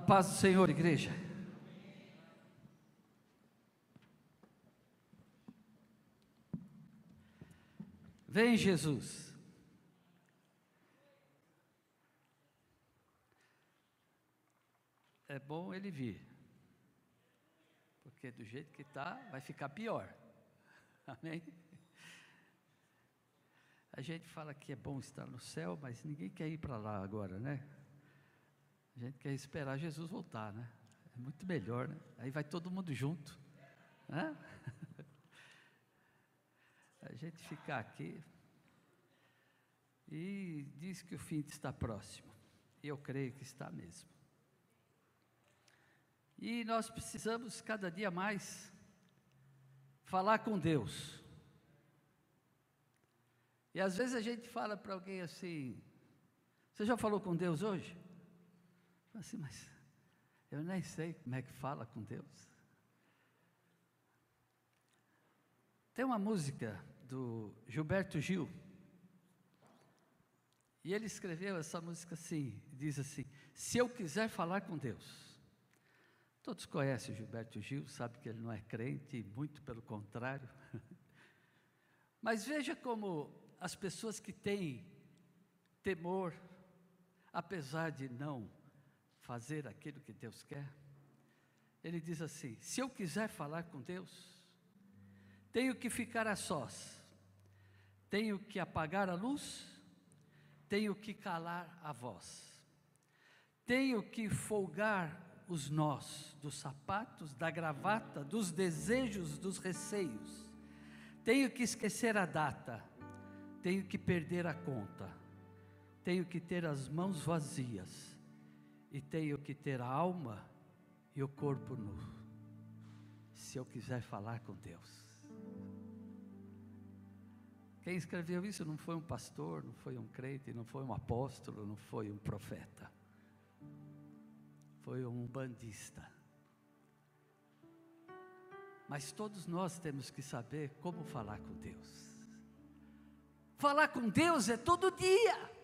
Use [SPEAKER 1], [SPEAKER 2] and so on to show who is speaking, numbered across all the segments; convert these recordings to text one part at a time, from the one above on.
[SPEAKER 1] A paz do Senhor, igreja. Vem, Jesus. É bom ele vir, porque do jeito que está, vai ficar pior. Amém? A gente fala que é bom estar no céu, mas ninguém quer ir para lá agora, né? A gente quer esperar Jesus voltar, né? É muito melhor, né? Aí vai todo mundo junto. Né? A gente ficar aqui e diz que o fim está próximo. E eu creio que está mesmo. E nós precisamos cada dia mais falar com Deus. E às vezes a gente fala para alguém assim: Você já falou com Deus hoje? Assim, mas eu nem sei como é que fala com Deus. Tem uma música do Gilberto Gil, e ele escreveu essa música assim, diz assim: Se eu quiser falar com Deus. Todos conhecem o Gilberto Gil, sabe que ele não é crente, muito pelo contrário. Mas veja como as pessoas que têm temor, apesar de não fazer aquilo que Deus quer, ele diz assim: se eu quiser falar com Deus, tenho que ficar a sós, tenho que apagar a luz, tenho que calar a voz, tenho que folgar os nós dos sapatos, da gravata, dos desejos, dos receios, tenho que esquecer a data, tenho que perder a conta, tenho que ter as mãos vazias e tenho que ter a alma e o corpo nu, se eu quiser falar com Deus. Quem escreveu isso não foi um pastor, não foi um crente, não foi um apóstolo, não foi um profeta. Foi um bandista. Mas todos nós temos que saber como falar com Deus. Falar com Deus é todo dia.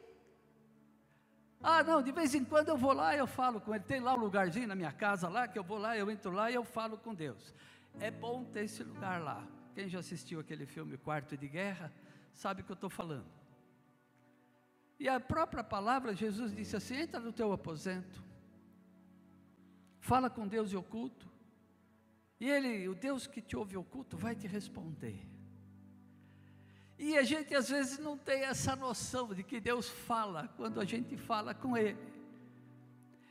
[SPEAKER 1] Ah, não, de vez em quando eu vou lá e eu falo com Ele. Tem lá um lugarzinho na minha casa lá que eu vou lá, eu entro lá e eu falo com Deus. É bom ter esse lugar lá. Quem já assistiu aquele filme Quarto de Guerra, sabe o que eu estou falando. E a própria palavra, Jesus disse assim: entra no teu aposento, fala com Deus e oculto, e Ele, o Deus que te ouve oculto, vai te responder. E a gente às vezes não tem essa noção de que Deus fala quando a gente fala com Ele.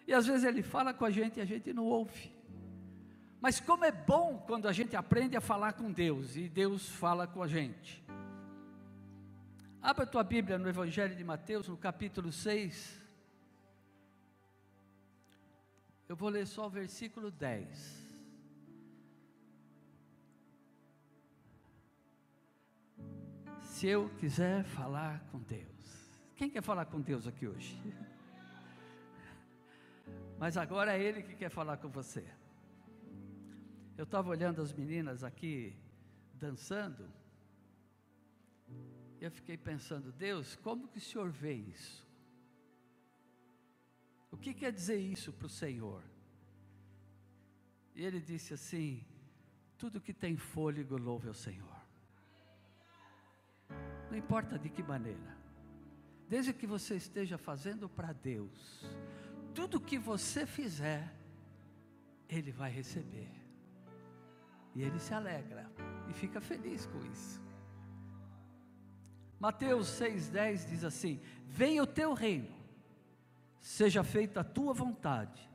[SPEAKER 1] E às vezes Ele fala com a gente e a gente não ouve. Mas como é bom quando a gente aprende a falar com Deus e Deus fala com a gente. Abra a tua Bíblia no Evangelho de Mateus, no capítulo 6. Eu vou ler só o versículo 10. Eu quiser falar com Deus. Quem quer falar com Deus aqui hoje? Mas agora é Ele que quer falar com você. Eu estava olhando as meninas aqui dançando, e eu fiquei pensando, Deus, como que o Senhor vê isso? O que quer dizer isso para o Senhor? E ele disse assim: tudo que tem fôlego louve ao Senhor. Não importa de que maneira. Desde que você esteja fazendo para Deus, tudo que você fizer, Ele vai receber. E Ele se alegra e fica feliz com isso. Mateus 6,10 diz assim: Venha o teu reino, seja feita a tua vontade,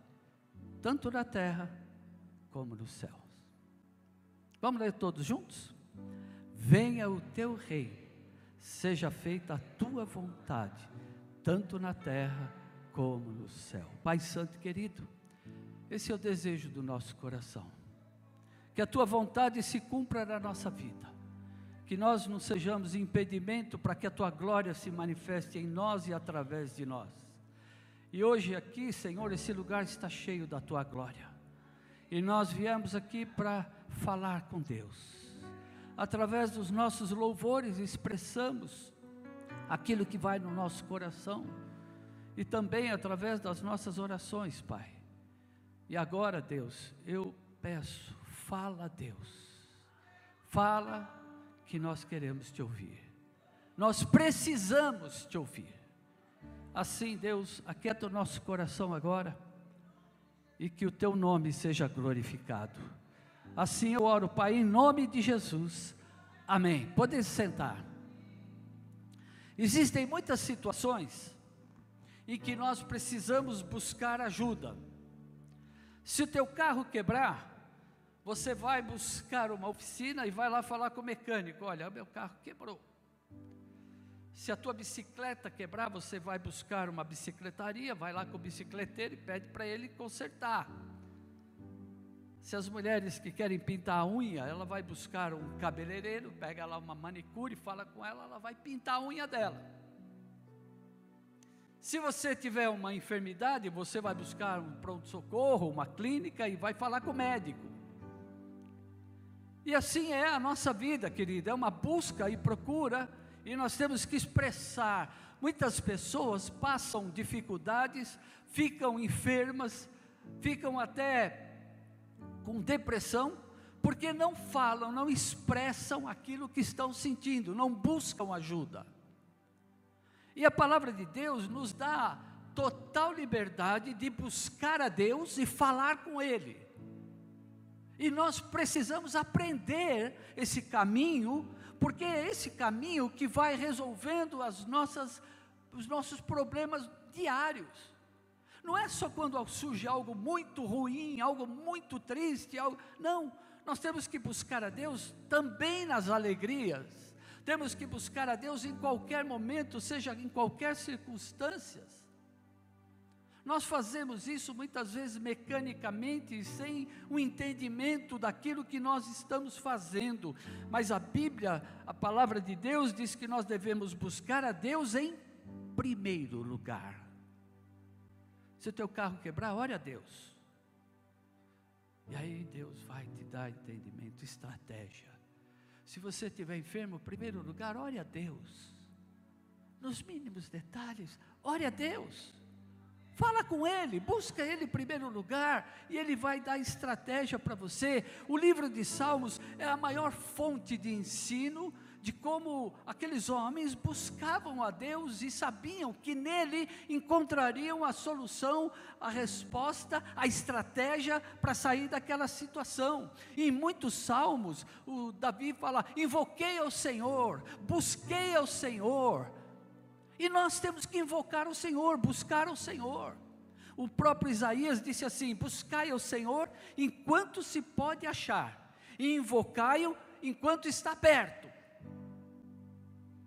[SPEAKER 1] tanto na terra como nos céus. Vamos ler todos juntos? Venha o teu reino seja feita a tua vontade, tanto na terra como no céu. Pai Santo querido, esse é o desejo do nosso coração. Que a tua vontade se cumpra na nossa vida. Que nós não sejamos impedimento para que a tua glória se manifeste em nós e através de nós. E hoje aqui, Senhor, esse lugar está cheio da tua glória. E nós viemos aqui para falar com Deus através dos nossos louvores, expressamos aquilo que vai no nosso coração e também através das nossas orações, Pai. E agora, Deus, eu peço, fala, Deus, fala que nós queremos te ouvir. Nós precisamos te ouvir. Assim, Deus, aquieta o nosso coração agora e que o teu nome seja glorificado. Assim eu oro, Pai, em nome de Jesus. Amém. Podem se sentar. Existem muitas situações em que nós precisamos buscar ajuda. Se o teu carro quebrar, você vai buscar uma oficina e vai lá falar com o mecânico: olha, meu carro quebrou. Se a tua bicicleta quebrar, você vai buscar uma bicicletaria, vai lá com o bicicleteiro e pede para ele consertar. Se as mulheres que querem pintar a unha, ela vai buscar um cabeleireiro, pega lá uma manicure, fala com ela, ela vai pintar a unha dela. Se você tiver uma enfermidade, você vai buscar um pronto-socorro, uma clínica e vai falar com o médico. E assim é a nossa vida, querida, é uma busca e procura e nós temos que expressar. Muitas pessoas passam dificuldades, ficam enfermas, ficam até com depressão, porque não falam, não expressam aquilo que estão sentindo, não buscam ajuda. E a palavra de Deus nos dá total liberdade de buscar a Deus e falar com Ele. E nós precisamos aprender esse caminho porque é esse caminho que vai resolvendo as nossas, os nossos problemas diários. Não é só quando surge algo muito ruim, algo muito triste, algo, não, nós temos que buscar a Deus também nas alegrias, temos que buscar a Deus em qualquer momento, seja em qualquer circunstância. Nós fazemos isso muitas vezes mecanicamente, sem o entendimento daquilo que nós estamos fazendo, mas a Bíblia, a palavra de Deus, diz que nós devemos buscar a Deus em primeiro lugar. Se o teu carro quebrar, ore a Deus. E aí Deus vai te dar entendimento, estratégia. Se você estiver enfermo, em primeiro lugar, ore a Deus. Nos mínimos detalhes, ore a Deus. Fala com ele, busca ele em primeiro lugar, e ele vai dar estratégia para você. O livro de Salmos é a maior fonte de ensino de como aqueles homens buscavam a Deus e sabiam que nele encontrariam a solução, a resposta, a estratégia para sair daquela situação. E em muitos salmos, o Davi fala: invoquei ao Senhor, busquei ao Senhor e nós temos que invocar o Senhor, buscar o Senhor. O próprio Isaías disse assim: Buscai o Senhor enquanto se pode achar, e invocai-o enquanto está perto.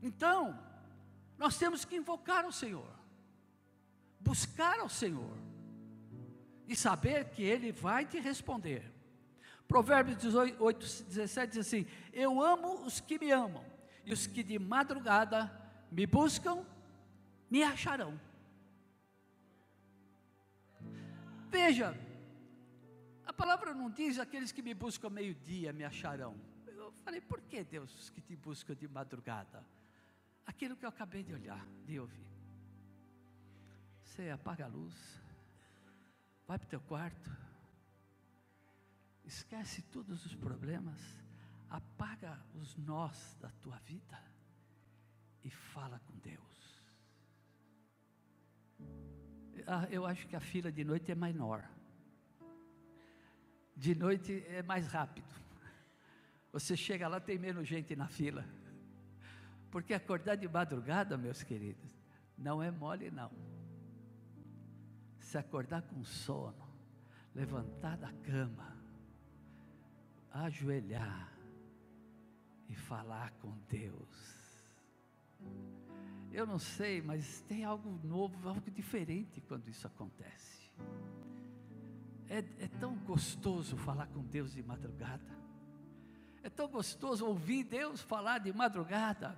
[SPEAKER 1] Então, nós temos que invocar o Senhor, buscar ao Senhor, e saber que Ele vai te responder. Provérbios 18, 17 diz assim: Eu amo os que me amam, e os que de madrugada me buscam me acharão. Veja, a palavra não diz aqueles que me buscam meio-dia me acharão. Eu falei, por que Deus que te busca de madrugada? Aquilo que eu acabei de olhar, de ouvir. Você apaga a luz, vai para o teu quarto, esquece todos os problemas, apaga os nós da tua vida e fala com Deus. Ah, eu acho que a fila de noite é menor. De noite é mais rápido. Você chega lá, tem menos gente na fila. Porque acordar de madrugada, meus queridos, não é mole, não. Se acordar com sono, levantar da cama, ajoelhar e falar com Deus eu não sei, mas tem algo novo, algo diferente quando isso acontece. É, é tão gostoso falar com Deus de madrugada. É tão gostoso ouvir Deus falar de madrugada.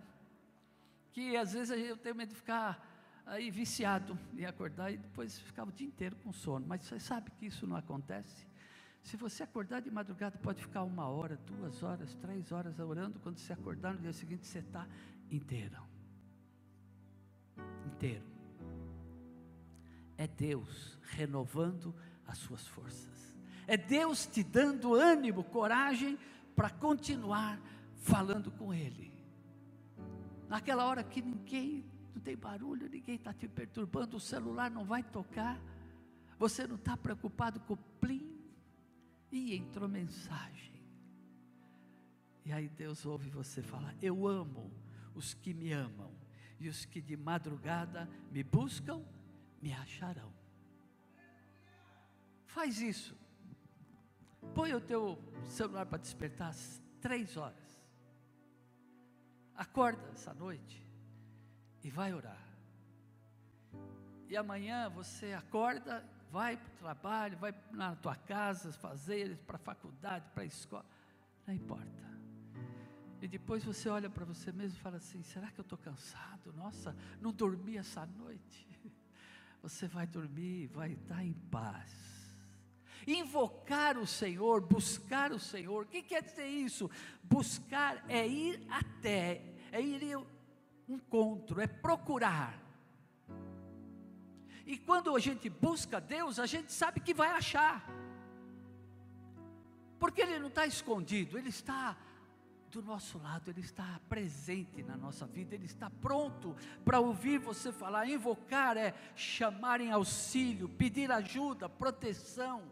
[SPEAKER 1] Que às vezes eu tenho medo de ficar aí viciado em acordar e depois ficar o dia inteiro com sono. Mas você sabe que isso não acontece. Se você acordar de madrugada, pode ficar uma hora, duas horas, três horas orando. Quando você acordar no dia seguinte, você está inteiro inteiro. É Deus renovando as suas forças. É Deus te dando ânimo, coragem para continuar falando com Ele. Naquela hora que ninguém, não tem barulho, ninguém está te perturbando, o celular não vai tocar, você não está preocupado com o plim, e entrou mensagem. E aí Deus ouve você falar: Eu amo os que me amam, e os que de madrugada me buscam, me acharão. Faz isso. Põe o teu celular para despertar às três horas. Acorda essa noite e vai orar. E amanhã você acorda, vai para o trabalho, vai na tua casa fazer, para a faculdade, para a escola, não importa. E depois você olha para você mesmo e fala assim: será que eu estou cansado? Nossa, não dormi essa noite. Você vai dormir, vai estar em paz Invocar o Senhor, buscar o Senhor, o que quer dizer isso? Buscar é ir até, é ir ao encontro, é procurar. E quando a gente busca Deus, a gente sabe que vai achar, porque Ele não está escondido, Ele está do nosso lado, Ele está presente na nossa vida, Ele está pronto para ouvir você falar. Invocar é chamar em auxílio, pedir ajuda, proteção.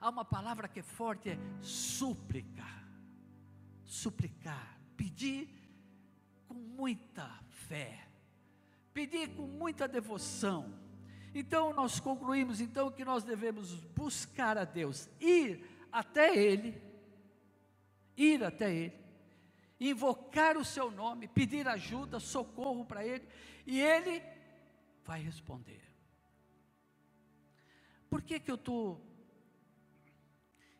[SPEAKER 1] Há uma palavra que é forte, é súplica. Suplicar, pedir com muita fé, pedir com muita devoção. Então nós concluímos então que nós devemos buscar a Deus, ir até ele, ir até ele, invocar o seu nome, pedir ajuda, socorro para ele, e ele vai responder. Por que que eu estou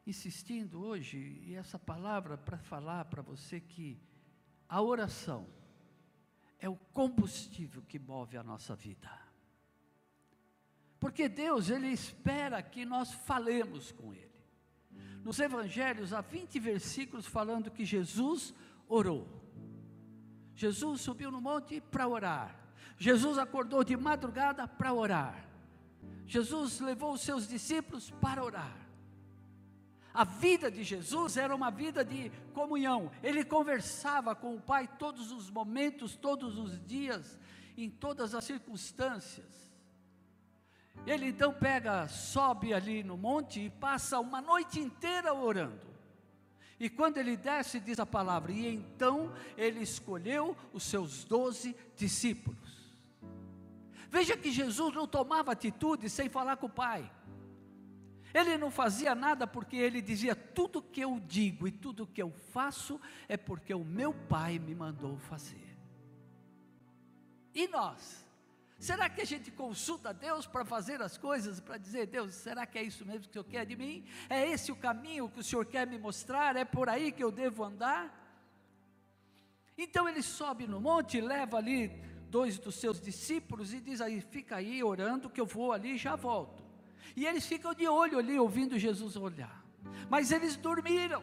[SPEAKER 1] insistindo hoje, e essa palavra para falar para você que a oração é o combustível que move a nossa vida. Porque Deus, Ele espera que nós falemos com Ele. Nos evangelhos há 20 versículos falando que Jesus orou. Jesus subiu no monte para orar. Jesus acordou de madrugada para orar. Jesus levou os seus discípulos para orar. A vida de Jesus era uma vida de comunhão. Ele conversava com o Pai todos os momentos, todos os dias, em todas as circunstâncias. Ele então pega, sobe ali no monte e passa uma noite inteira orando. E quando ele desce, diz a palavra, e então ele escolheu os seus doze discípulos. Veja que Jesus não tomava atitude sem falar com o Pai. Ele não fazia nada porque ele dizia: tudo que eu digo e tudo que eu faço é porque o meu Pai me mandou fazer. E nós? Será que a gente consulta Deus para fazer as coisas, para dizer, Deus, será que é isso mesmo que o Senhor quer de mim? É esse o caminho que o Senhor quer me mostrar? É por aí que eu devo andar? Então ele sobe no monte, leva ali dois dos seus discípulos e diz aí: fica aí orando que eu vou ali e já volto. E eles ficam de olho ali, ouvindo Jesus olhar. Mas eles dormiram.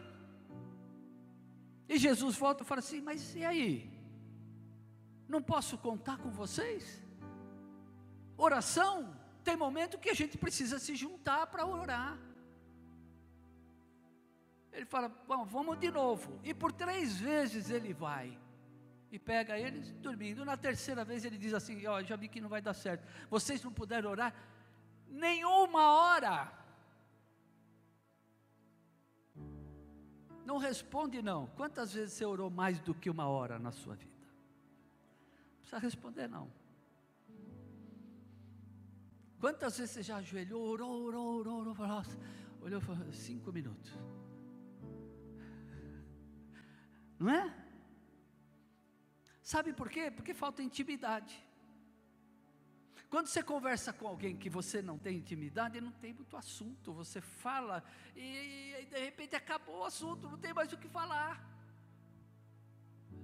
[SPEAKER 1] E Jesus volta e fala assim: Mas e aí? Não posso contar com vocês? Oração, tem momento que a gente precisa se juntar para orar. Ele fala: Bom, vamos de novo. E por três vezes ele vai e pega eles dormindo. Na terceira vez ele diz assim: Ó, oh, já vi que não vai dar certo. Vocês não puderam orar? Nenhuma hora. Não responde não. Quantas vezes você orou mais do que uma hora na sua vida? Não precisa responder não. Quantas vezes você já ajoelhou, orou, orou, orou, orou, orou olhou e falou, cinco minutos. Não é? Sabe por quê? Porque falta intimidade. Quando você conversa com alguém que você não tem intimidade, não tem muito assunto, você fala e, e de repente acabou o assunto, não tem mais o que falar.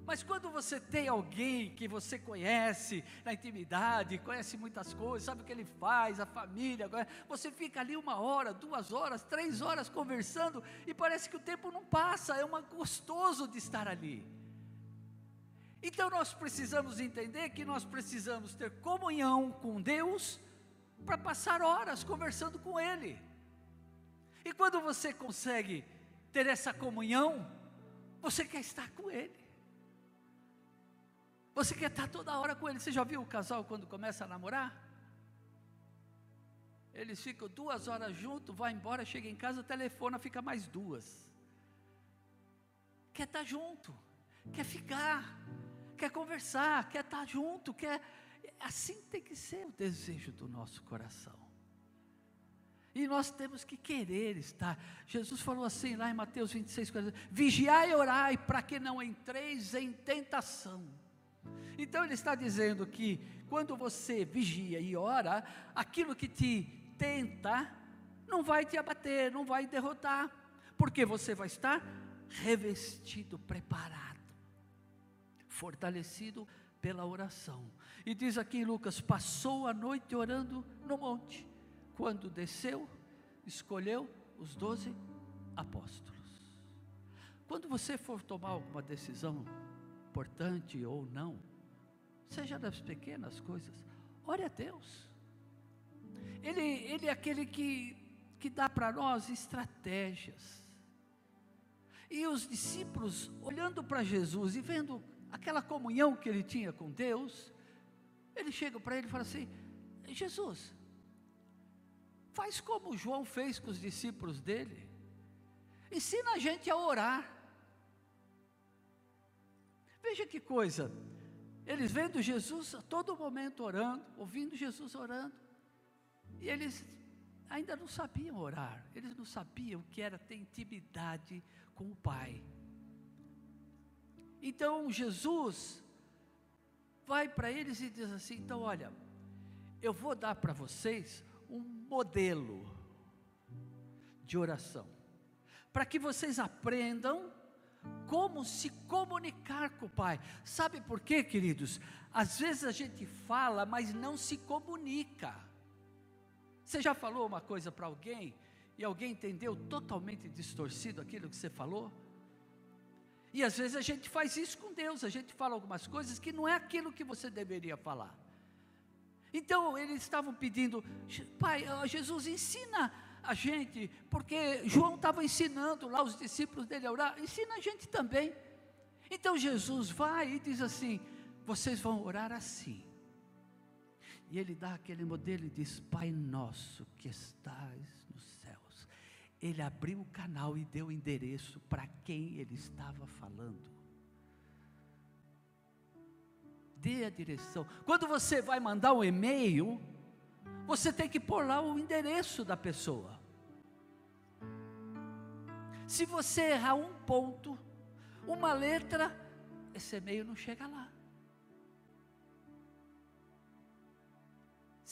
[SPEAKER 1] Mas quando você tem alguém que você conhece na intimidade, conhece muitas coisas, sabe o que ele faz, a família, você fica ali uma hora, duas horas, três horas conversando e parece que o tempo não passa, é uma gostoso de estar ali. Então nós precisamos entender que nós precisamos ter comunhão com Deus para passar horas conversando com Ele. E quando você consegue ter essa comunhão, você quer estar com Ele. Você quer estar toda hora com Ele. Você já viu o casal quando começa a namorar? Eles ficam duas horas juntos, vai embora, chega em casa, telefona, fica mais duas. Quer estar junto, quer ficar, quer conversar, quer estar junto, quer. Assim tem que ser o desejo do nosso coração. E nós temos que querer estar. Jesus falou assim lá em Mateus 26, 40, vigiai e orai para que não entreis em tentação. Então ele está dizendo que quando você vigia e ora, aquilo que te tenta não vai te abater, não vai derrotar, porque você vai estar revestido, preparado, fortalecido pela oração. E diz aqui em Lucas: passou a noite orando no monte quando desceu, escolheu os doze apóstolos. Quando você for tomar alguma decisão importante ou não, seja das pequenas coisas, ore a Deus. Ele, ele é aquele que, que dá para nós estratégias. E os discípulos, olhando para Jesus e vendo aquela comunhão que ele tinha com Deus, eles chegam para ele e falam assim: Jesus, Faz como João fez com os discípulos dele. Ensina a gente a orar. Veja que coisa. Eles vendo Jesus a todo momento orando, ouvindo Jesus orando. E eles ainda não sabiam orar. Eles não sabiam o que era ter intimidade com o Pai. Então Jesus vai para eles e diz assim: então olha, eu vou dar para vocês um modelo de oração, para que vocês aprendam como se comunicar com o Pai. Sabe por quê, queridos? Às vezes a gente fala, mas não se comunica. Você já falou uma coisa para alguém e alguém entendeu totalmente distorcido aquilo que você falou? E às vezes a gente faz isso com Deus, a gente fala algumas coisas que não é aquilo que você deveria falar. Então eles estavam pedindo, Pai, Jesus ensina a gente, porque João estava ensinando lá os discípulos dele a orar, ensina a gente também. Então Jesus vai e diz assim: vocês vão orar assim. E ele dá aquele modelo e diz: Pai nosso que estás. Ele abriu o canal e deu o endereço para quem ele estava falando dê a direção. Quando você vai mandar um e-mail, você tem que pôr lá o endereço da pessoa. Se você errar um ponto, uma letra, esse e-mail não chega lá.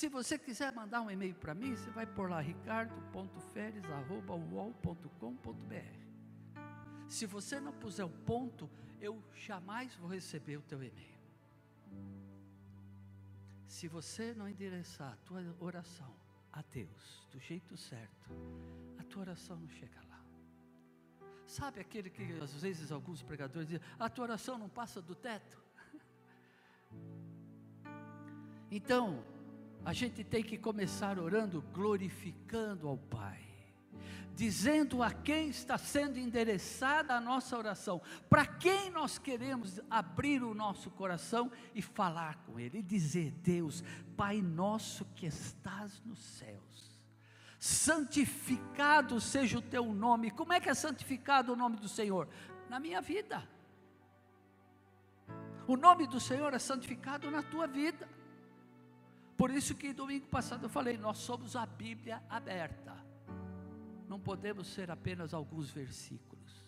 [SPEAKER 1] Se você quiser mandar um e-mail para mim, você vai pôr lá ricardo.feres.uol.com.br. Se você não puser o ponto, eu jamais vou receber o teu e-mail. Se você não endereçar a tua oração a Deus do jeito certo, a tua oração não chega lá. Sabe aquele que às vezes alguns pregadores dizem, a tua oração não passa do teto? Então, a gente tem que começar orando glorificando ao Pai dizendo a quem está sendo endereçada a nossa oração, para quem nós queremos abrir o nosso coração e falar com Ele, e dizer: Deus, Pai nosso que estás nos céus, santificado seja o teu nome. Como é que é santificado o nome do Senhor? Na minha vida. O nome do Senhor é santificado na tua vida. Por isso que domingo passado eu falei, nós somos a Bíblia aberta não podemos ser apenas alguns versículos,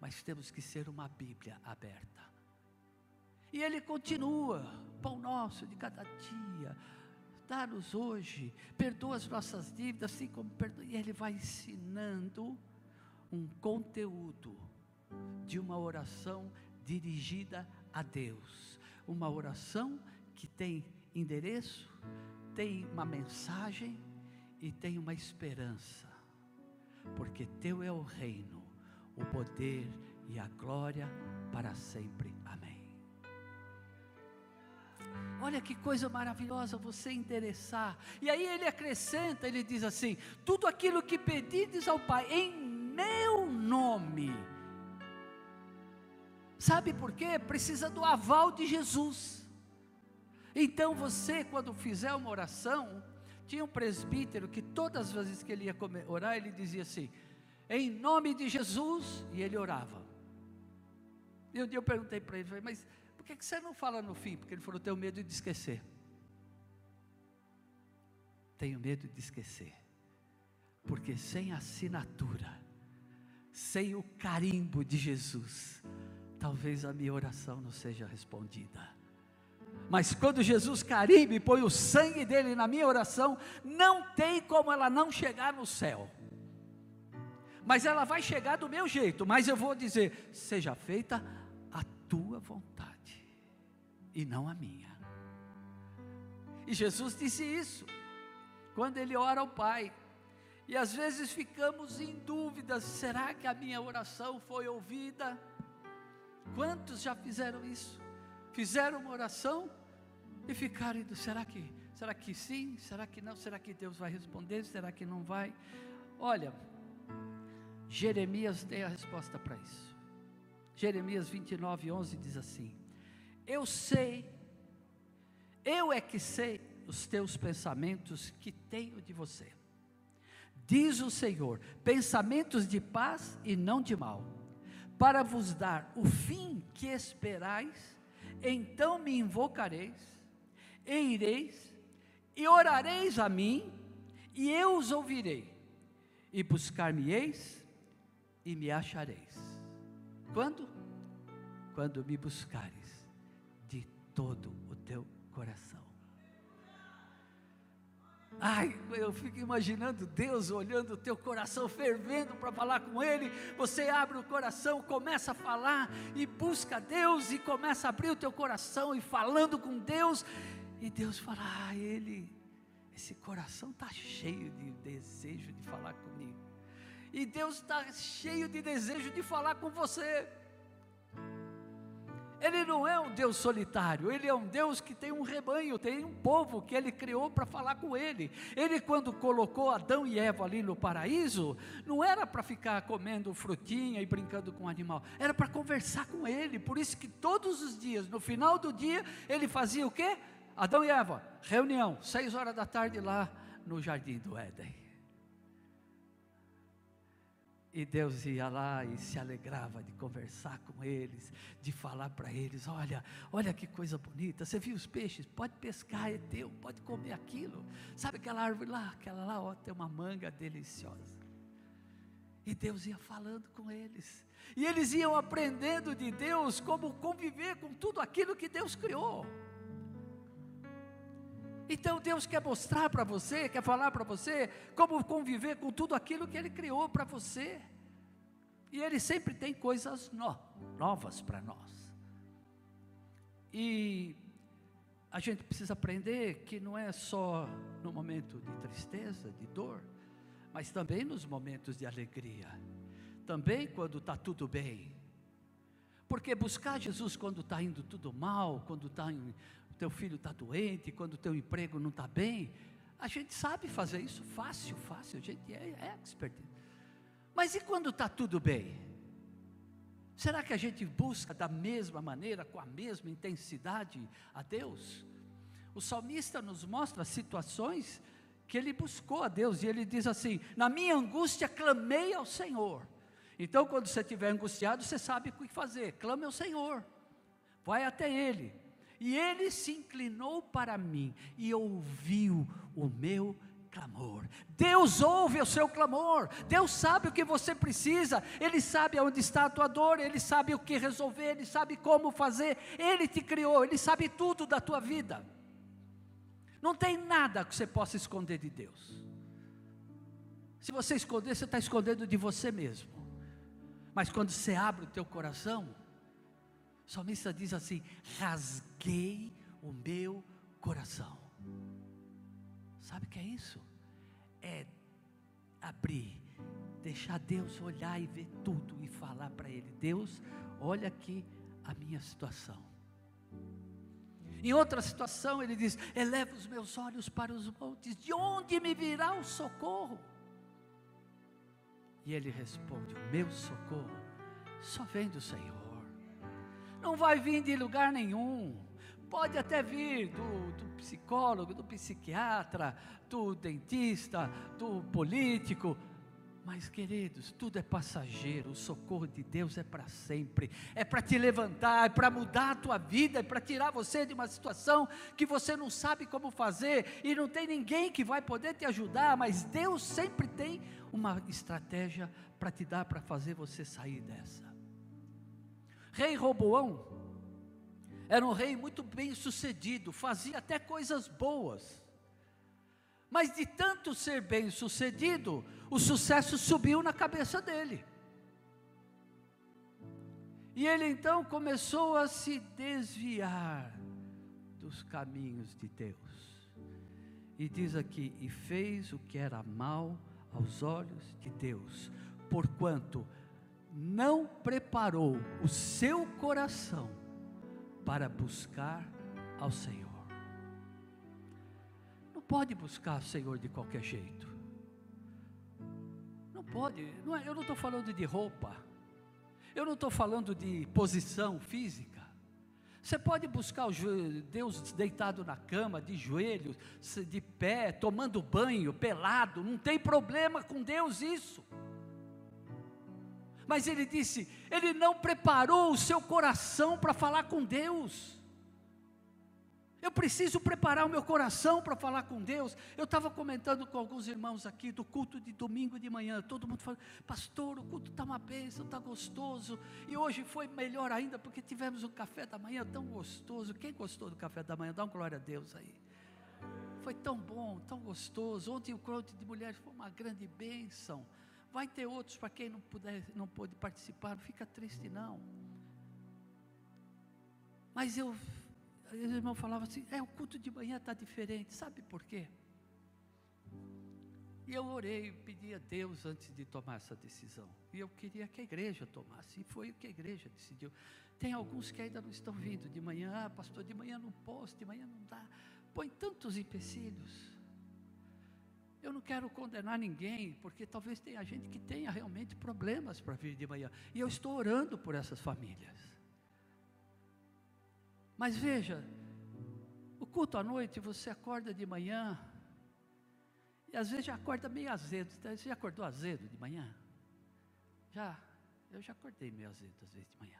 [SPEAKER 1] mas temos que ser uma Bíblia aberta. E ele continua: Pão nosso de cada dia, dá-nos hoje, perdoa as nossas dívidas, assim como perdoa. E ele vai ensinando um conteúdo de uma oração dirigida a Deus, uma oração que tem endereço, tem uma mensagem e tem uma esperança porque teu é o reino, o poder e a glória para sempre. Amém. Olha que coisa maravilhosa você endereçar. E aí ele acrescenta, ele diz assim: tudo aquilo que pedides ao Pai em meu nome. Sabe por quê? Precisa do aval de Jesus. Então você, quando fizer uma oração, tinha um presbítero que todas as vezes que ele ia orar, ele dizia assim: em nome de Jesus, e ele orava. E um dia eu perguntei para ele, mas por que você não fala no fim? Porque ele falou: tenho medo de esquecer. Tenho medo de esquecer. Porque sem assinatura, sem o carimbo de Jesus, talvez a minha oração não seja respondida. Mas quando Jesus carimba e põe o sangue dele na minha oração, não tem como ela não chegar no céu. Mas ela vai chegar do meu jeito, mas eu vou dizer: seja feita a tua vontade e não a minha. E Jesus disse isso quando ele ora ao Pai. E às vezes ficamos em dúvida: será que a minha oração foi ouvida? Quantos já fizeram isso? Fizeram uma oração e ficaram indo: será que, será que sim? Será que não? Será que Deus vai responder? Será que não vai? Olha, Jeremias tem a resposta para isso. Jeremias 29, 11 diz assim: eu sei, eu é que sei os teus pensamentos que tenho de você. Diz o Senhor: pensamentos de paz e não de mal, para vos dar o fim que esperais, então me invocareis, e ireis, e orareis a mim, e eu os ouvirei, e buscar-me-eis, e me achareis. Quando? Quando me buscares todo o teu coração. Ai, eu fico imaginando Deus olhando o teu coração fervendo para falar com Ele. Você abre o coração, começa a falar e busca Deus e começa a abrir o teu coração e falando com Deus. E Deus fala: Ah, Ele, esse coração está cheio de desejo de falar comigo. E Deus está cheio de desejo de falar com você. Ele não é um Deus solitário, ele é um Deus que tem um rebanho, tem um povo que ele criou para falar com ele. Ele, quando colocou Adão e Eva ali no paraíso, não era para ficar comendo frutinha e brincando com o animal, era para conversar com ele. Por isso que todos os dias, no final do dia, ele fazia o quê? Adão e Eva, reunião, seis horas da tarde lá no jardim do Éden. E Deus ia lá e se alegrava de conversar com eles, de falar para eles: olha, olha que coisa bonita, você viu os peixes? Pode pescar, é teu, pode comer aquilo. Sabe aquela árvore lá? Aquela lá, ó, tem uma manga deliciosa. E Deus ia falando com eles, e eles iam aprendendo de Deus como conviver com tudo aquilo que Deus criou. Então Deus quer mostrar para você, quer falar para você como conviver com tudo aquilo que Ele criou para você. E Ele sempre tem coisas no, novas para nós. E a gente precisa aprender que não é só no momento de tristeza, de dor, mas também nos momentos de alegria, também quando está tudo bem. Porque buscar Jesus quando está indo tudo mal, quando está teu filho está doente, quando o teu emprego não está bem, a gente sabe fazer isso fácil, fácil, a gente é, é expert. Mas e quando está tudo bem? Será que a gente busca da mesma maneira, com a mesma intensidade a Deus? O salmista nos mostra situações que ele buscou a Deus e ele diz assim: Na minha angústia clamei ao Senhor. Então, quando você estiver angustiado, você sabe o que fazer, clame ao Senhor, vai até Ele, e ele se inclinou para mim e ouviu o meu clamor. Deus ouve o seu clamor. Deus sabe o que você precisa. Ele sabe onde está a tua dor. Ele sabe o que resolver. Ele sabe como fazer. Ele te criou. Ele sabe tudo da tua vida. Não tem nada que você possa esconder de Deus. Se você esconder, você está escondendo de você mesmo. Mas quando você abre o teu coração, o salmista diz assim: rasguei o meu coração. Sabe o que é isso? É abrir, deixar Deus olhar e ver tudo e falar para Ele: Deus, olha aqui a minha situação. Em outra situação, ele diz: Eleva os meus olhos para os montes, de onde me virá o socorro? E ele responde: O meu socorro só vem do Senhor, não vai vir de lugar nenhum. Pode até vir do, do psicólogo, do psiquiatra, do dentista, do político, mas, queridos, tudo é passageiro, o socorro de Deus é para sempre, é para te levantar, é para mudar a tua vida, é para tirar você de uma situação que você não sabe como fazer e não tem ninguém que vai poder te ajudar, mas Deus sempre tem uma estratégia para te dar para fazer você sair dessa. Rei Roboão era um rei muito bem sucedido, fazia até coisas boas. Mas de tanto ser bem sucedido, o sucesso subiu na cabeça dele. E ele então começou a se desviar dos caminhos de Deus. E diz aqui: e fez o que era mal aos olhos de Deus, porquanto não preparou o seu coração para buscar ao Senhor pode buscar o Senhor de qualquer jeito. Não pode. Não é, eu não estou falando de roupa. Eu não estou falando de posição física. Você pode buscar Deus deitado na cama, de joelhos, de pé, tomando banho, pelado, não tem problema com Deus isso. Mas ele disse: ele não preparou o seu coração para falar com Deus. Eu preciso preparar o meu coração para falar com Deus. Eu estava comentando com alguns irmãos aqui do culto de domingo de manhã. Todo mundo falando, pastor, o culto está uma bênção, está gostoso. E hoje foi melhor ainda porque tivemos um café da manhã tão gostoso. Quem gostou do café da manhã? Dá uma glória a Deus aí. Foi tão bom, tão gostoso. Ontem o culto de mulheres foi uma grande bênção. Vai ter outros para quem não puder, não pôde participar. Não fica triste não. Mas eu os irmãos falavam assim: é, o culto de manhã está diferente, sabe por quê? E eu orei, pedi a Deus antes de tomar essa decisão. E eu queria que a igreja tomasse. E foi o que a igreja decidiu. Tem alguns que ainda não estão vindo de manhã. Ah, pastor, de manhã não posso, de manhã não dá. Põe tantos empecilhos. Eu não quero condenar ninguém, porque talvez tenha gente que tenha realmente problemas para vir de manhã. E eu estou orando por essas famílias. Mas veja, o culto à noite, você acorda de manhã, e às vezes já acorda meio azedo. Você já acordou azedo de manhã? Já, eu já acordei meio azedo às vezes de manhã.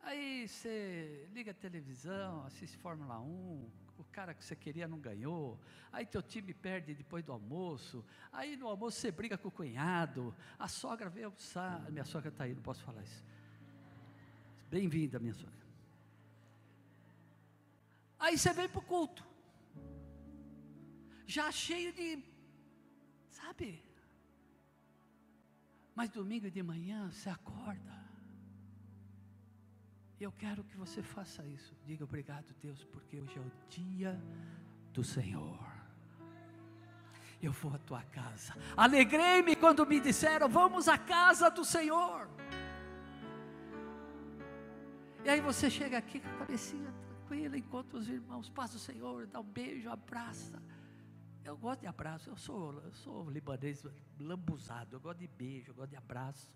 [SPEAKER 1] Aí você liga a televisão, assiste Fórmula 1, o cara que você queria não ganhou, aí teu time perde depois do almoço, aí no almoço você briga com o cunhado, a sogra veio almoçar, minha sogra está aí, não posso falar isso. Bem-vinda, minha sogra. Aí você vem para o culto, já cheio de, sabe? Mas domingo de manhã você acorda. E eu quero que você faça isso. Diga obrigado, Deus, porque hoje é o dia do Senhor. Eu vou à tua casa. Alegrei-me quando me disseram: Vamos à casa do Senhor. E aí você chega aqui com a cabecinha tranquila, encontra os irmãos, passa o Senhor, dá um beijo, abraça. Eu gosto de abraço, eu sou, eu sou libanês lambuzado, eu gosto de beijo, eu gosto de abraço.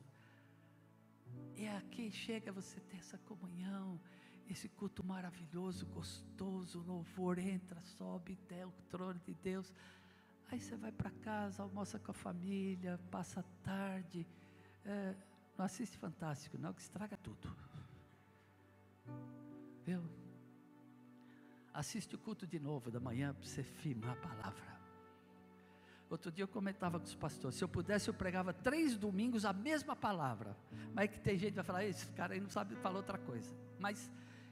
[SPEAKER 1] E aqui chega você ter essa comunhão, esse culto maravilhoso, gostoso, louvor entra, sobe até o trono de Deus. Aí você vai para casa, almoça com a família, passa a tarde. É, não assiste Fantástico, não, que estraga tudo. Viu? Assiste o culto de novo da manhã para você firmar a palavra. Outro dia eu comentava com os pastores, se eu pudesse eu pregava três domingos a mesma palavra. Mas é que tem gente que vai falar, esse cara aí não sabe falar outra coisa. Mas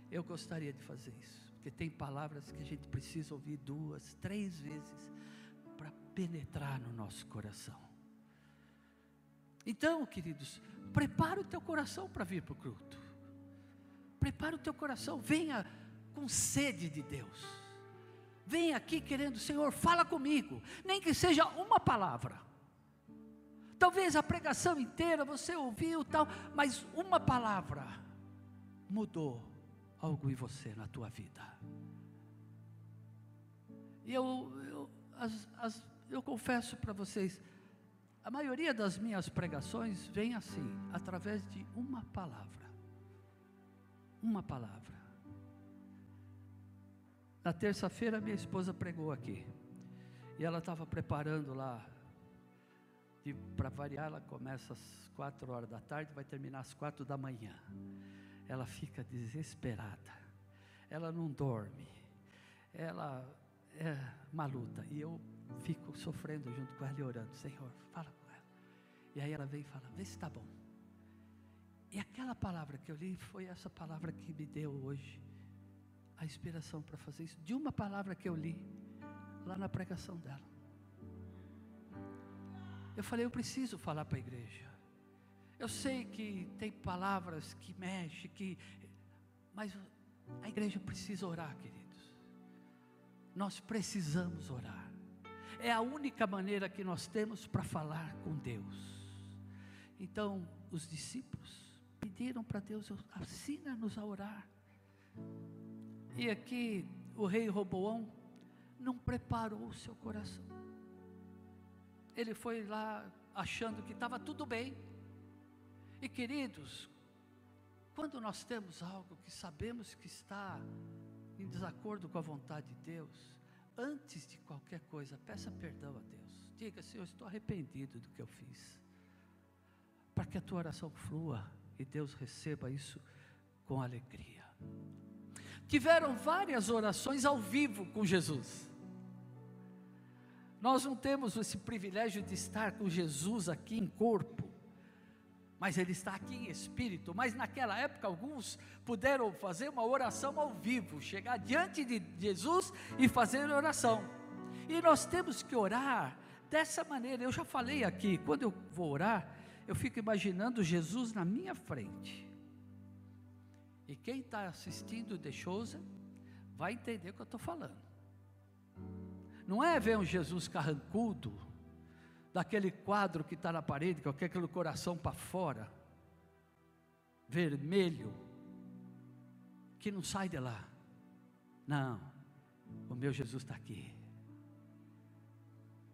[SPEAKER 1] eu gostaria de fazer isso. Porque tem palavras que a gente precisa ouvir duas, três vezes para penetrar no nosso coração. Então, queridos, prepara o teu coração para vir para o culto. Prepara o teu coração, venha com sede de Deus. Vem aqui querendo, Senhor, fala comigo, nem que seja uma palavra. Talvez a pregação inteira você ouviu tal, mas uma palavra mudou algo em você, na tua vida. E eu, eu, as, as, eu confesso para vocês, a maioria das minhas pregações vem assim, através de uma palavra. Uma palavra. Na terça-feira, minha esposa pregou aqui. E ela estava preparando lá. Para variar, ela começa às quatro horas da tarde, vai terminar às quatro da manhã. Ela fica desesperada. Ela não dorme. Ela é uma luta. E eu fico sofrendo junto com ela e orando. Senhor, fala com ela. E aí ela vem e fala: vê se está bom. E aquela palavra que eu li foi essa palavra que me deu hoje a inspiração para fazer isso, de uma palavra que eu li lá na pregação dela. Eu falei, eu preciso falar para a igreja. Eu sei que tem palavras que mexem, que, mas a igreja precisa orar, queridos. Nós precisamos orar. É a única maneira que nós temos para falar com Deus. Então, os discípulos pediram para Deus, ensina-nos a orar. E aqui o rei Roboão não preparou o seu coração. Ele foi lá achando que estava tudo bem. E queridos, quando nós temos algo que sabemos que está em desacordo com a vontade de Deus, antes de qualquer coisa, peça perdão a Deus. Diga, Senhor, estou arrependido do que eu fiz. Para que a tua oração flua e Deus receba isso com alegria tiveram várias orações ao vivo com Jesus. Nós não temos esse privilégio de estar com Jesus aqui em corpo, mas Ele está aqui em espírito. Mas naquela época, alguns puderam fazer uma oração ao vivo, chegar diante de Jesus e fazer oração. E nós temos que orar dessa maneira. Eu já falei aqui, quando eu vou orar, eu fico imaginando Jesus na minha frente. E quem está assistindo de Souza vai entender o que eu estou falando. Não é ver um Jesus carrancudo, daquele quadro que está na parede, com aquele coração para fora, vermelho, que não sai de lá. Não, o meu Jesus está aqui.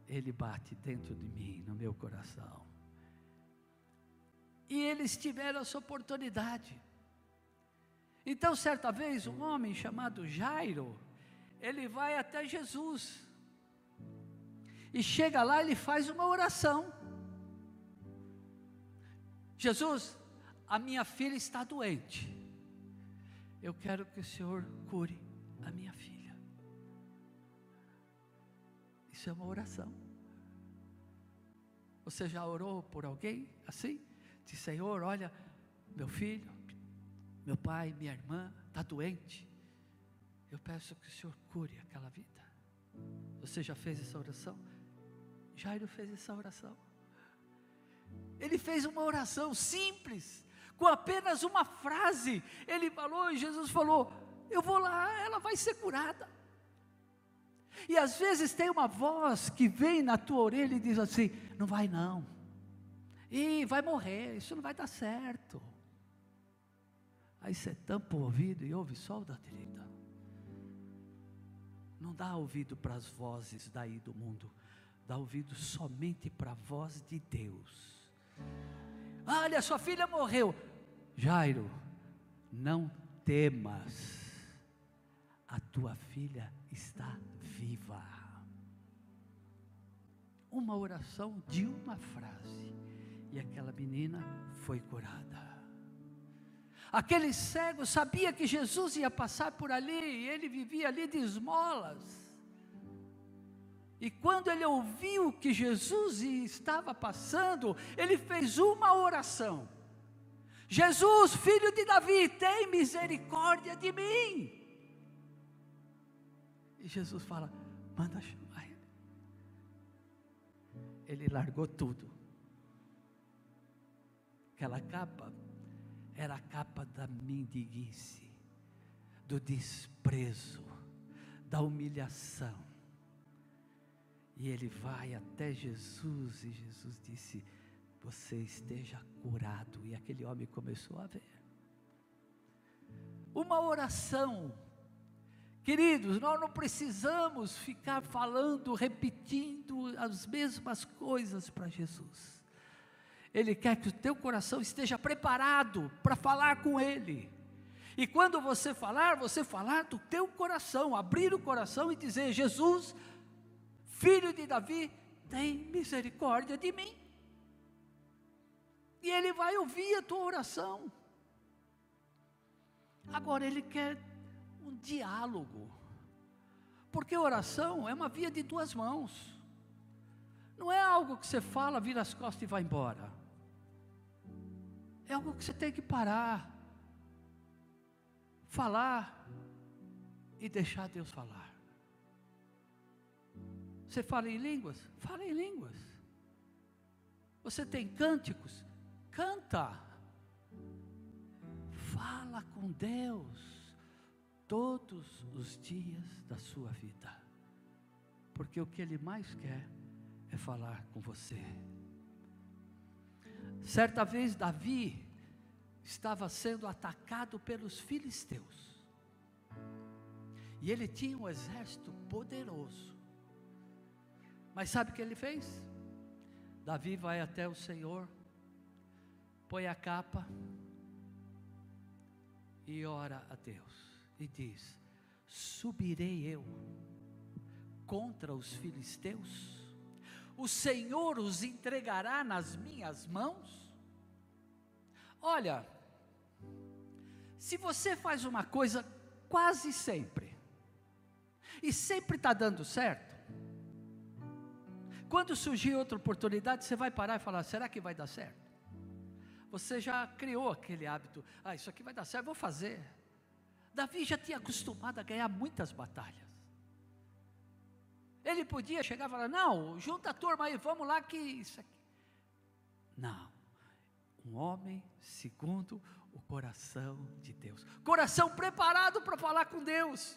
[SPEAKER 1] Ele bate dentro de mim, no meu coração. E eles tiveram essa oportunidade. Então, certa vez, um homem chamado Jairo, ele vai até Jesus. E chega lá, ele faz uma oração. Jesus, a minha filha está doente. Eu quero que o Senhor cure a minha filha. Isso é uma oração. Você já orou por alguém assim? Diz, Senhor, olha, meu filho, meu pai, minha irmã está doente. Eu peço que o Senhor cure aquela vida. Você já fez essa oração? Jairo fez essa oração. Ele fez uma oração simples, com apenas uma frase. Ele falou, e Jesus falou: Eu vou lá, ela vai ser curada. E às vezes tem uma voz que vem na tua orelha e diz assim: Não vai não. E vai morrer, isso não vai dar certo. Aí você tampa o ouvido e ouve só o da direita. Não dá ouvido para as vozes daí do mundo, dá ouvido somente para a voz de Deus. Olha, sua filha morreu. Jairo, não temas, a tua filha está viva. Uma oração de uma frase, e aquela menina foi curada. Aquele cego sabia que Jesus ia passar por ali, e ele vivia ali de esmolas. E quando ele ouviu que Jesus estava passando, ele fez uma oração: Jesus, filho de Davi, tem misericórdia de mim. E Jesus fala: manda chamar ele. Ele largou tudo. Aquela capa era a capa da mendiguice, do desprezo, da humilhação. E ele vai até Jesus e Jesus disse: Você esteja curado. E aquele homem começou a ver. uma oração. Queridos, nós não precisamos ficar falando, repetindo as mesmas coisas para Jesus. Ele quer que o teu coração esteja preparado para falar com Ele. E quando você falar, você falar do teu coração, abrir o coração e dizer: Jesus, filho de Davi, tem misericórdia de mim. E Ele vai ouvir a tua oração. Agora, Ele quer um diálogo, porque oração é uma via de duas mãos, não é algo que você fala, vira as costas e vai embora, é algo que você tem que parar, falar e deixar Deus falar. Você fala em línguas? Fala em línguas. Você tem cânticos? Canta. Fala com Deus todos os dias da sua vida. Porque o que Ele mais quer é falar com você. Certa vez, Davi estava sendo atacado pelos filisteus. E ele tinha um exército poderoso. Mas sabe o que ele fez? Davi vai até o Senhor, põe a capa e ora a Deus e diz: Subirei eu contra os filisteus? O Senhor os entregará nas minhas mãos? Olha, se você faz uma coisa quase sempre, e sempre está dando certo, quando surgir outra oportunidade, você vai parar e falar: será que vai dar certo? Você já criou aquele hábito, ah, isso aqui vai dar certo, vou fazer. Davi já tinha acostumado a ganhar muitas batalhas. Ele podia chegar e falar: não, junta a turma aí, vamos lá que isso aqui. Não, um homem segundo o coração de Deus. Coração preparado para falar com Deus.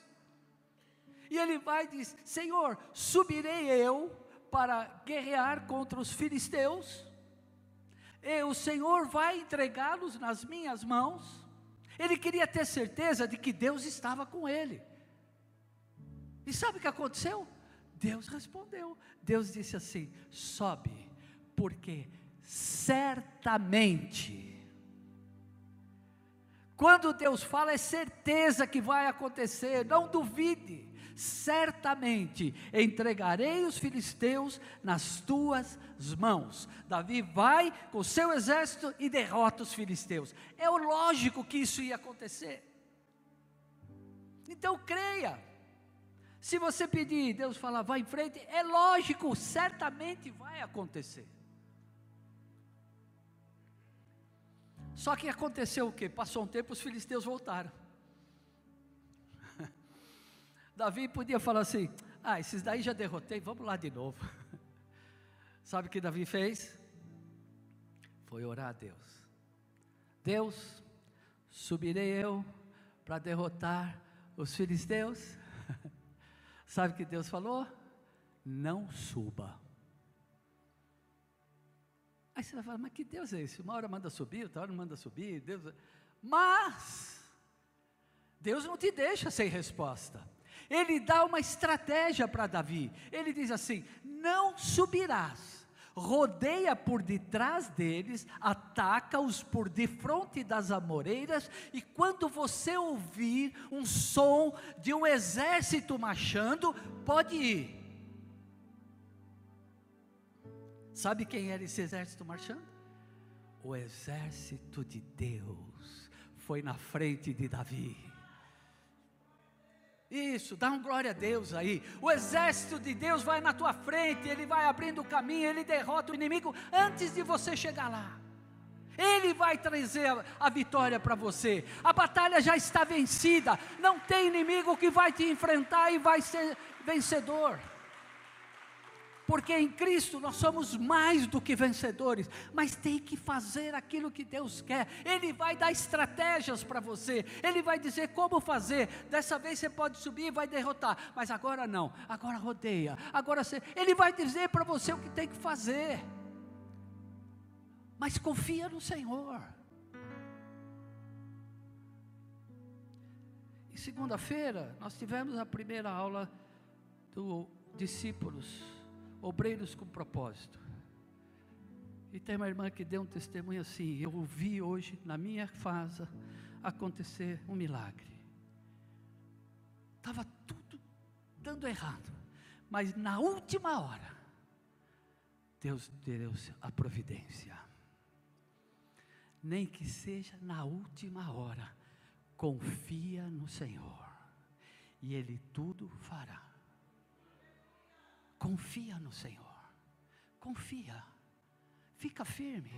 [SPEAKER 1] E ele vai e diz: Senhor, subirei eu para guerrear contra os filisteus, e o Senhor vai entregá-los nas minhas mãos. Ele queria ter certeza de que Deus estava com ele. E sabe o que aconteceu? Deus respondeu. Deus disse assim: sobe, porque certamente quando Deus fala, é certeza que vai acontecer, não duvide. Certamente entregarei os filisteus nas tuas mãos. Davi vai com seu exército e derrota os filisteus. É lógico que isso ia acontecer. Então creia. Se você pedir, Deus falar, vai em frente, é lógico, certamente vai acontecer. Só que aconteceu o que? Passou um tempo, os filisteus voltaram. Davi podia falar assim: ah, esses daí já derrotei, vamos lá de novo. Sabe o que Davi fez? Foi orar a Deus. Deus, subirei eu para derrotar os filisteus. Sabe o que Deus falou? Não suba. Aí você vai falar, mas que Deus é esse? Uma hora manda subir, outra hora não manda subir. Deus... É- mas, Deus não te deixa sem resposta. Ele dá uma estratégia para Davi. Ele diz assim: Não subirás, rodeia por detrás deles, ataca-os por defronte das amoreiras, e quando você ouvir um som de um exército marchando, pode ir. Sabe quem era esse exército marchando? O exército de Deus foi na frente de Davi. Isso, dá um glória a Deus aí. O exército de Deus vai na tua frente, ele vai abrindo o caminho, ele derrota o inimigo antes de você chegar lá. Ele vai trazer a, vitória para você. A batalha já está vencida. Não tem inimigo que vai te enfrentar e vai ser vencedor porque em Cristo nós somos mais do que vencedores, mas tem que fazer aquilo que Deus quer. Ele vai dar estratégias para você, ele vai dizer como fazer. Dessa vez você pode subir e vai derrotar, mas agora não, agora rodeia. Agora você, ele vai dizer para você o que tem que fazer. Mas confia no Senhor. segunda-feira, nós tivemos a primeira aula do discípulos, obreiros com propósito. E tem uma irmã que deu um testemunho assim: eu ouvi hoje, na minha casa, acontecer um milagre. Estava tudo dando errado, mas na última hora, Deus deu a providência. Nem que seja na última hora, confia no Senhor, e Ele tudo fará. Confia no Senhor, confia, fica firme.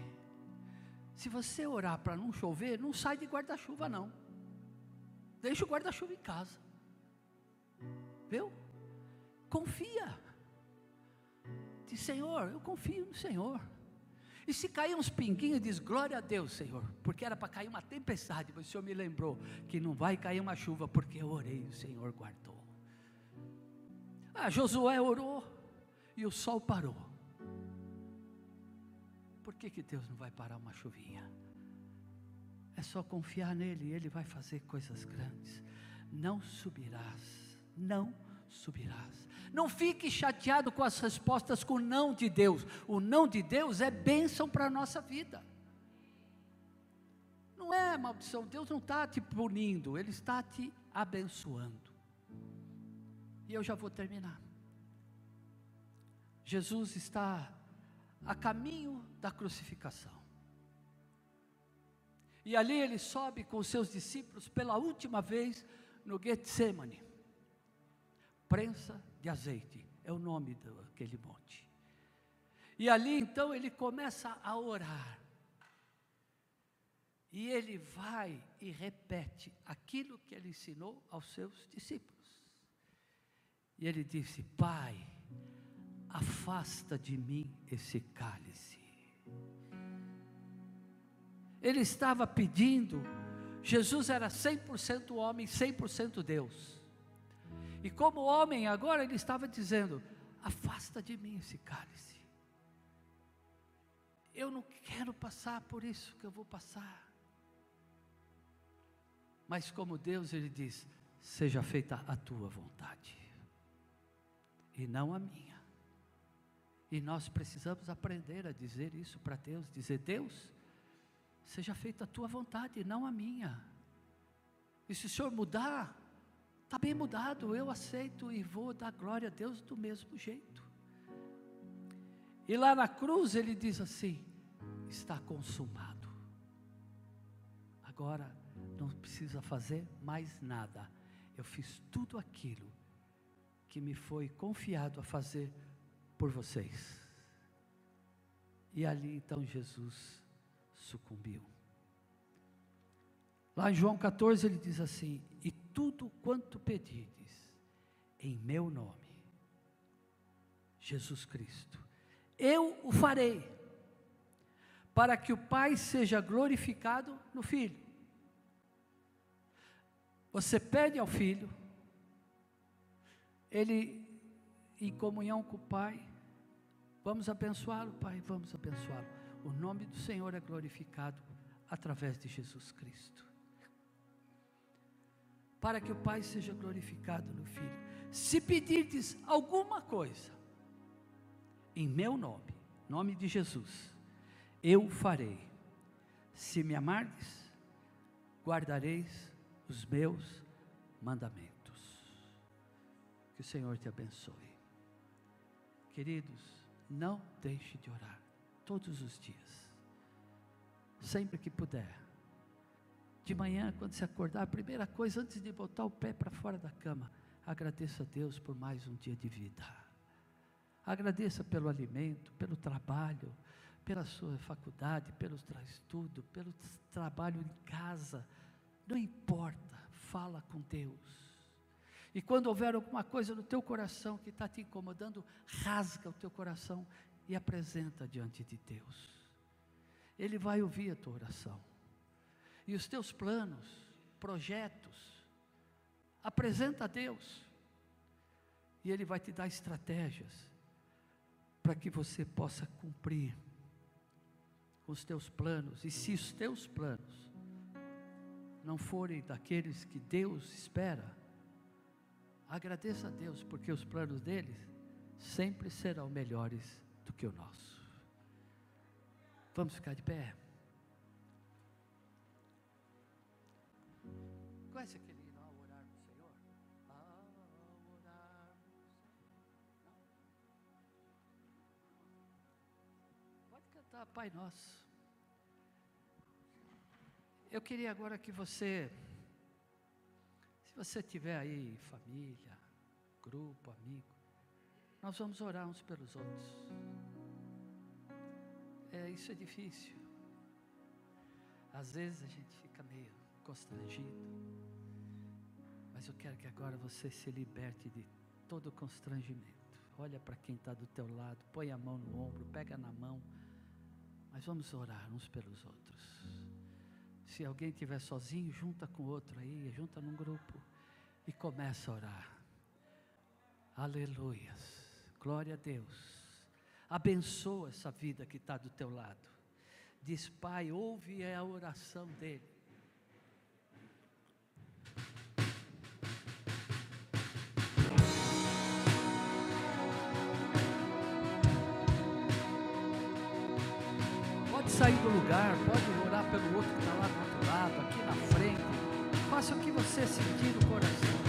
[SPEAKER 1] Se você orar para não chover, não sai de guarda-chuva, não. Deixa o guarda-chuva em casa. Viu? Confia. Diz, Senhor, eu confio no Senhor. E se cair uns pinguinhos, diz glória a Deus, Senhor, porque era para cair uma tempestade, mas o Senhor me lembrou que não vai cair uma chuva, porque eu orei, o Senhor guardou. Ah, Josué orou e o sol parou. Por que, que Deus não vai parar uma chuvinha? É só confiar nele, ele vai fazer coisas grandes. Não subirás, não subirás. Não fique chateado com as respostas com o não de Deus. O não de Deus é bênção para a nossa vida. Não é maldição, Deus não está te punindo, Ele está te abençoando. E eu já vou terminar. Jesus está a caminho da crucificação. E ali ele sobe com seus discípulos pela última vez no Getsemane. Prensa de azeite, é o nome daquele monte. E ali então ele começa a orar. E ele vai e repete aquilo que ele ensinou aos seus discípulos. E ele disse: Pai, afasta de mim esse cálice. Ele estava pedindo, Jesus era 100% homem, 100% Deus. E como homem, agora ele estava dizendo: afasta de mim esse cálice. Eu não quero passar por isso que eu vou passar. Mas como Deus, ele diz: seja feita a tua vontade, e não a minha. E nós precisamos aprender a dizer isso para Deus: dizer, Deus, seja feita a tua vontade, e não a minha. E se o Senhor mudar, Está bem mudado, eu aceito e vou dar glória a Deus do mesmo jeito. E lá na cruz ele diz assim: está consumado. Agora não precisa fazer mais nada. Eu fiz tudo aquilo que me foi confiado a fazer por vocês. E ali então Jesus sucumbiu. Lá em João 14 ele diz assim: E tudo quanto pedides, em meu nome, Jesus Cristo, eu o farei, para que o Pai seja glorificado no Filho. Você pede ao Filho, ele, em comunhão com o Pai, vamos abençoá-lo, Pai, vamos abençoá-lo. O nome do Senhor é glorificado através de Jesus Cristo para que o Pai seja glorificado no Filho. Se pedirdes alguma coisa, em meu nome, nome de Jesus, eu farei. Se me amardes, guardareis os meus mandamentos. Que o Senhor te abençoe. Queridos, não deixe de orar todos os dias, sempre que puder de manhã, quando se acordar, a primeira coisa, antes de botar o pé para fora da cama, agradeça a Deus por mais um dia de vida. Agradeça pelo alimento, pelo trabalho, pela sua faculdade, pelo estudo, pelo trabalho em casa. Não importa, fala com Deus. E quando houver alguma coisa no teu coração que está te incomodando, rasga o teu coração e apresenta diante de Deus. Ele vai ouvir a tua oração. E os teus planos, projetos, apresenta a Deus, e Ele vai te dar estratégias para que você possa cumprir os teus planos, e se os teus planos não forem daqueles que Deus espera, agradeça a Deus, porque os planos dele sempre serão melhores do que o nosso. Vamos ficar de pé. Conhece aquele Pai Nosso. Eu queria agora que você, você tiver aí família, grupo, amigo, nós vamos orar uns pelos outros. É, isso é difícil. Às vezes a gente fica meio constrangido. Mas eu quero que agora você se liberte de todo constrangimento. Olha para quem está do teu lado, põe a mão no ombro, pega na mão. Mas vamos orar uns pelos outros. Se alguém estiver sozinho, junta com outro aí, junta num grupo e começa a orar. Aleluias. Glória a Deus. Abençoa essa vida que está do teu lado. Diz, Pai, ouve a oração dele. Sair do lugar, pode orar pelo outro que está lá do outro lado, aqui na frente. Faça o que você sentir no coração.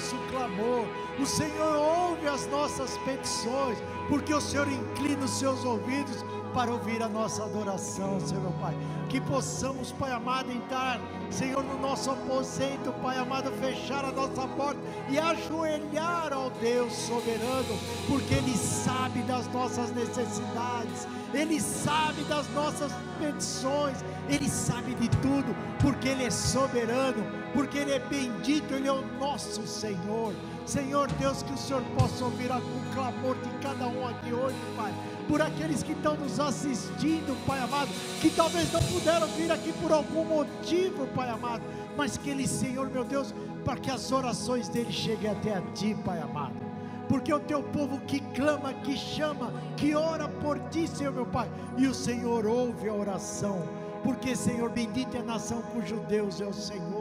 [SPEAKER 2] Nosso clamor, o Senhor ouve as nossas petições, porque o Senhor inclina os seus ouvidos para ouvir a nossa adoração, Senhor Pai. Que possamos, Pai amado, entrar, Senhor, no nosso aposento, Pai amado, fechar a nossa porta e ajoelhar ao Deus soberano, porque Ele sabe das nossas necessidades, Ele sabe das nossas petições, Ele sabe de tudo, porque Ele é soberano, porque Ele é bendito, Ele é o nosso Senhor. Senhor Deus, que o Senhor possa ouvir o clamor de cada um aqui hoje, Pai por aqueles que estão nos assistindo, Pai amado, que talvez não puderam vir aqui por algum motivo, Pai amado, mas que eles, Senhor meu Deus, para que as orações deles cheguem até a Ti, Pai amado. Porque o teu povo que clama, que chama, que ora por ti, Senhor meu Pai, e o Senhor ouve a oração. Porque, Senhor, bendita é a nação cujo Deus é o Senhor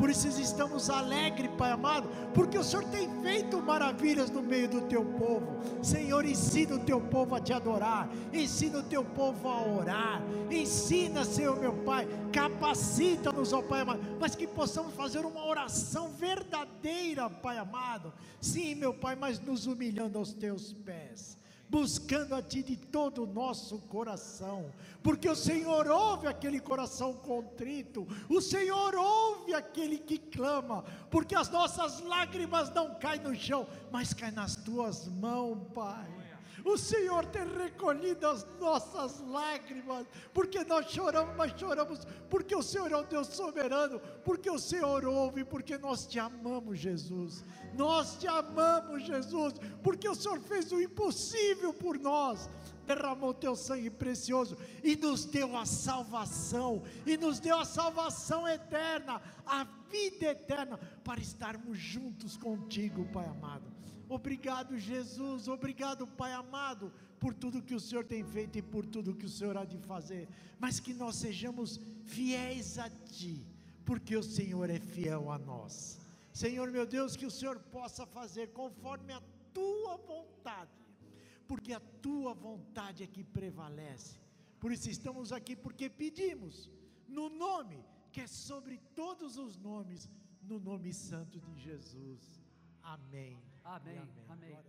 [SPEAKER 2] por isso estamos alegres, Pai amado, porque o Senhor tem feito maravilhas no meio do teu povo. Senhor, ensina o teu povo a te adorar, ensina o teu povo a orar, ensina, Senhor meu Pai, capacita-nos, ó Pai amado, mas que possamos fazer uma oração verdadeira, Pai amado. Sim, meu Pai, mas nos humilhando aos teus pés buscando a Ti de todo o nosso coração, porque o Senhor ouve aquele coração contrito, o Senhor ouve aquele que clama, porque as nossas lágrimas não caem no chão, mas caem nas Tuas mãos, Pai. O Senhor tem recolhido as nossas lágrimas, porque nós choramos, mas choramos porque o Senhor é um Deus soberano, porque o Senhor ouve, porque nós te amamos, Jesus. Nós te amamos, Jesus, porque o Senhor fez o impossível por nós derramou teu sangue precioso e nos deu a salvação, e nos deu a salvação eterna, a vida eterna, para estarmos juntos contigo, Pai amado. Obrigado, Jesus. Obrigado, Pai amado, por tudo que o Senhor tem feito e por tudo que o Senhor há de fazer. Mas que nós sejamos fiéis a Ti, porque o Senhor é fiel a nós. Senhor meu Deus, que o Senhor possa fazer conforme a Tua vontade, porque a Tua vontade é que prevalece. Por isso estamos aqui, porque pedimos, no nome que é sobre todos os nomes, no nome santo de Jesus. Amém.
[SPEAKER 1] Amém. amém. amém.